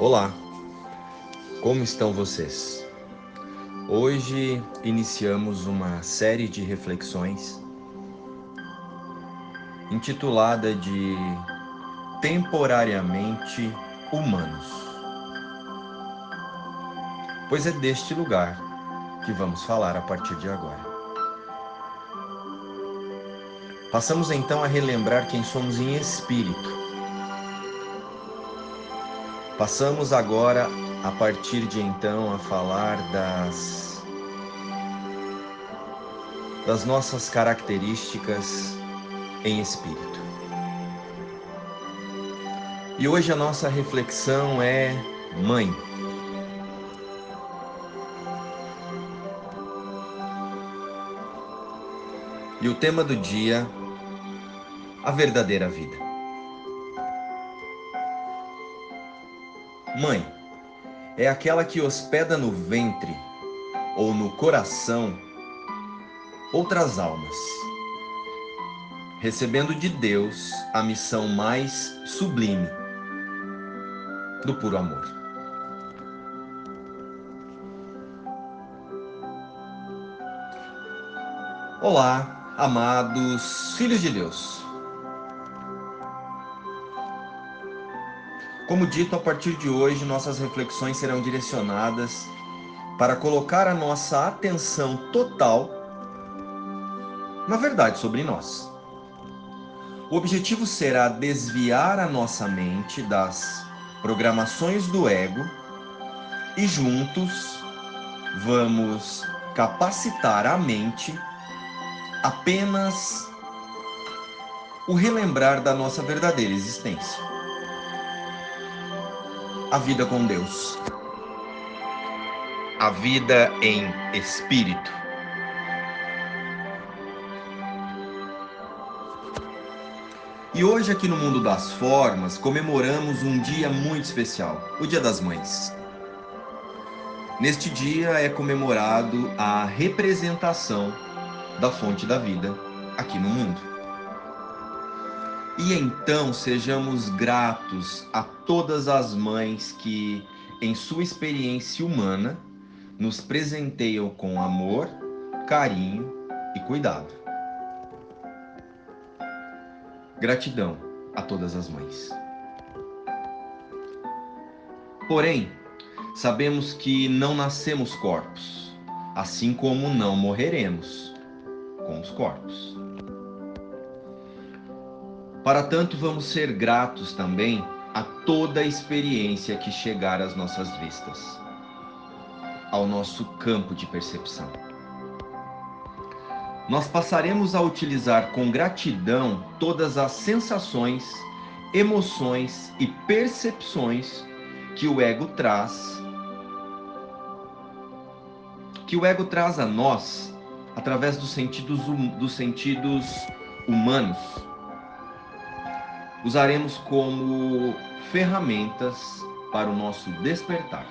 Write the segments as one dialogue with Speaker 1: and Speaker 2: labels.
Speaker 1: Olá, como estão vocês? Hoje iniciamos uma série de reflexões intitulada de Temporariamente Humanos. Pois é deste lugar que vamos falar a partir de agora. Passamos então a relembrar quem somos em espírito Passamos agora, a partir de então, a falar das, das nossas características em espírito. E hoje a nossa reflexão é mãe. E o tema do dia, a verdadeira vida. Mãe é aquela que hospeda no ventre ou no coração outras almas, recebendo de Deus a missão mais sublime do puro amor. Olá, amados filhos de Deus. Como dito, a partir de hoje, nossas reflexões serão direcionadas para colocar a nossa atenção total na verdade sobre nós. O objetivo será desviar a nossa mente das programações do ego e juntos vamos capacitar a mente apenas o relembrar da nossa verdadeira existência a vida com Deus. A vida em espírito. E hoje, aqui no Mundo das Formas, comemoramos um dia muito especial, o Dia das Mães. Neste dia é comemorado a representação da fonte da vida aqui no mundo. E então sejamos gratos a todas as mães que, em sua experiência humana, nos presenteiam com amor, carinho e cuidado. Gratidão a todas as mães. Porém, sabemos que não nascemos corpos, assim como não morreremos com os corpos. Para tanto, vamos ser gratos também a toda a experiência que chegar às nossas vistas, ao nosso campo de percepção. Nós passaremos a utilizar com gratidão todas as sensações, emoções e percepções que o ego traz, que o ego traz a nós através dos sentidos, hum, dos sentidos humanos usaremos como ferramentas para o nosso despertar.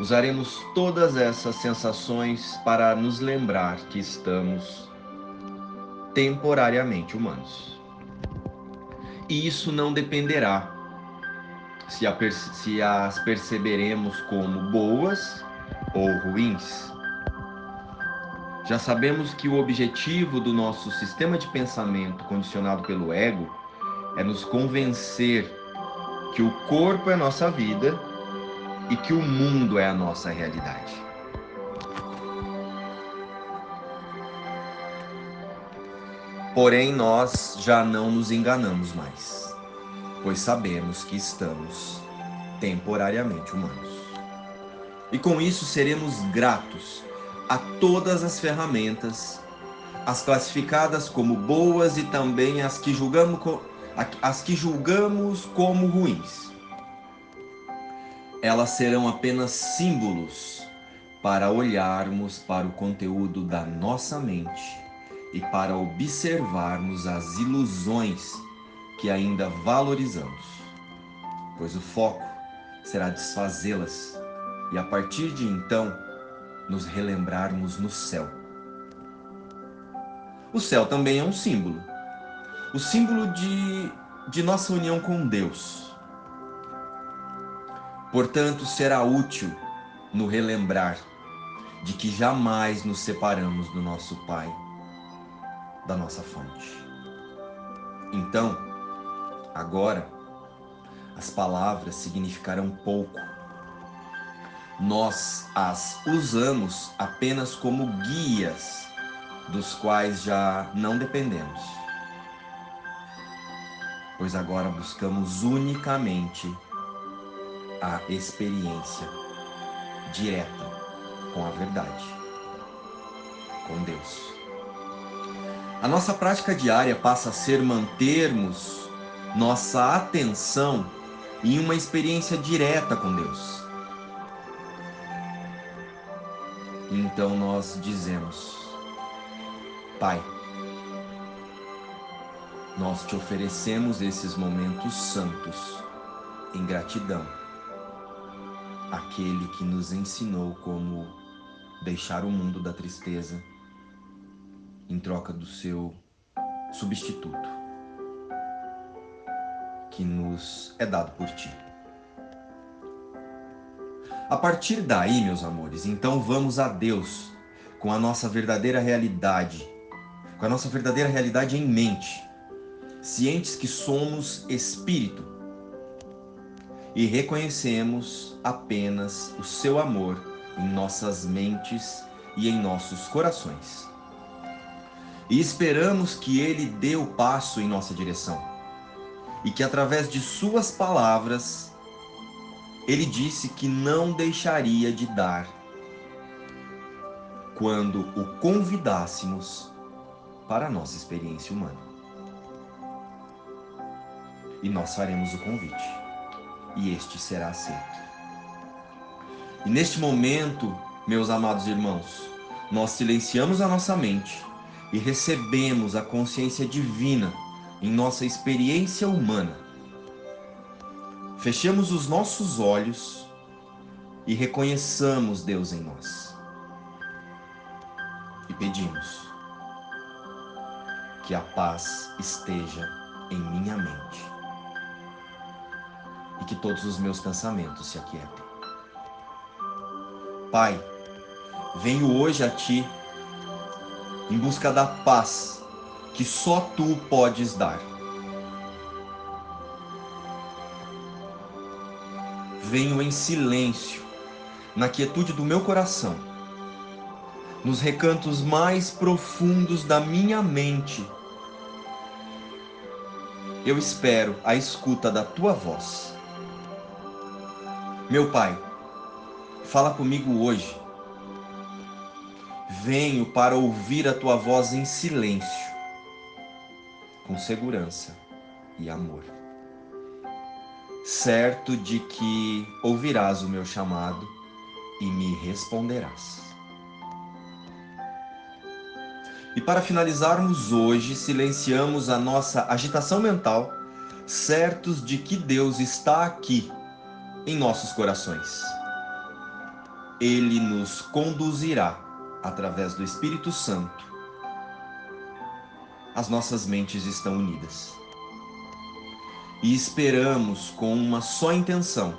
Speaker 1: Usaremos todas essas sensações para nos lembrar que estamos temporariamente humanos. E isso não dependerá se, se as perceberemos como boas ou ruins já sabemos que o objetivo do nosso sistema de pensamento condicionado pelo ego é nos convencer que o corpo é nossa vida e que o mundo é a nossa realidade. Porém, nós já não nos enganamos mais, pois sabemos que estamos temporariamente humanos. E com isso seremos gratos a todas as ferramentas, as classificadas como boas e também as que julgamos, as que julgamos como ruins. Elas serão apenas símbolos para olharmos para o conteúdo da nossa mente e para observarmos as ilusões que ainda valorizamos, pois o foco será desfazê-las e a partir de então nos relembrarmos no céu. O céu também é um símbolo. O símbolo de, de nossa união com Deus. Portanto, será útil no relembrar de que jamais nos separamos do nosso Pai, da nossa fonte. Então, agora, as palavras significarão pouco. Nós as usamos apenas como guias dos quais já não dependemos. Pois agora buscamos unicamente a experiência direta com a verdade, com Deus. A nossa prática diária passa a ser mantermos nossa atenção em uma experiência direta com Deus. Então nós dizemos: Pai, nós te oferecemos esses momentos santos em gratidão àquele que nos ensinou como deixar o mundo da tristeza em troca do seu substituto, que nos é dado por ti. A partir daí, meus amores, então vamos a Deus com a nossa verdadeira realidade, com a nossa verdadeira realidade em mente, cientes que somos espírito e reconhecemos apenas o seu amor em nossas mentes e em nossos corações. E esperamos que ele dê o passo em nossa direção e que através de suas palavras ele disse que não deixaria de dar quando o convidássemos para a nossa experiência humana. E nós faremos o convite, e este será aceito. E neste momento, meus amados irmãos, nós silenciamos a nossa mente e recebemos a consciência divina em nossa experiência humana. Fechemos os nossos olhos e reconheçamos Deus em nós. E pedimos que a paz esteja em minha mente e que todos os meus pensamentos se aquietem. Pai, venho hoje a Ti em busca da paz que só Tu podes dar. Venho em silêncio, na quietude do meu coração, nos recantos mais profundos da minha mente. Eu espero a escuta da Tua voz. Meu Pai, Fala comigo hoje. Venho para ouvir a tua voz em silêncio, com segurança e amor. Certo de que ouvirás o meu chamado e me responderás. E para finalizarmos hoje, silenciamos a nossa agitação mental, certos de que Deus está aqui em nossos corações ele nos conduzirá através do Espírito Santo. As nossas mentes estão unidas. E esperamos com uma só intenção: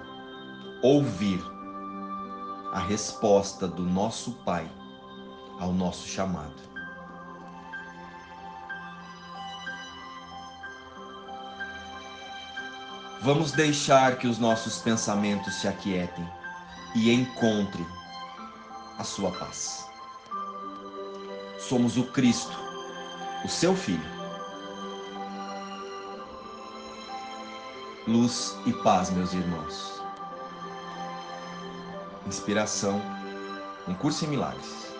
Speaker 1: ouvir a resposta do nosso Pai ao nosso chamado. Vamos deixar que os nossos pensamentos se aquietem e encontre a sua paz. Somos o Cristo, o seu Filho. Luz e paz, meus irmãos. Inspiração, um curso em milagres.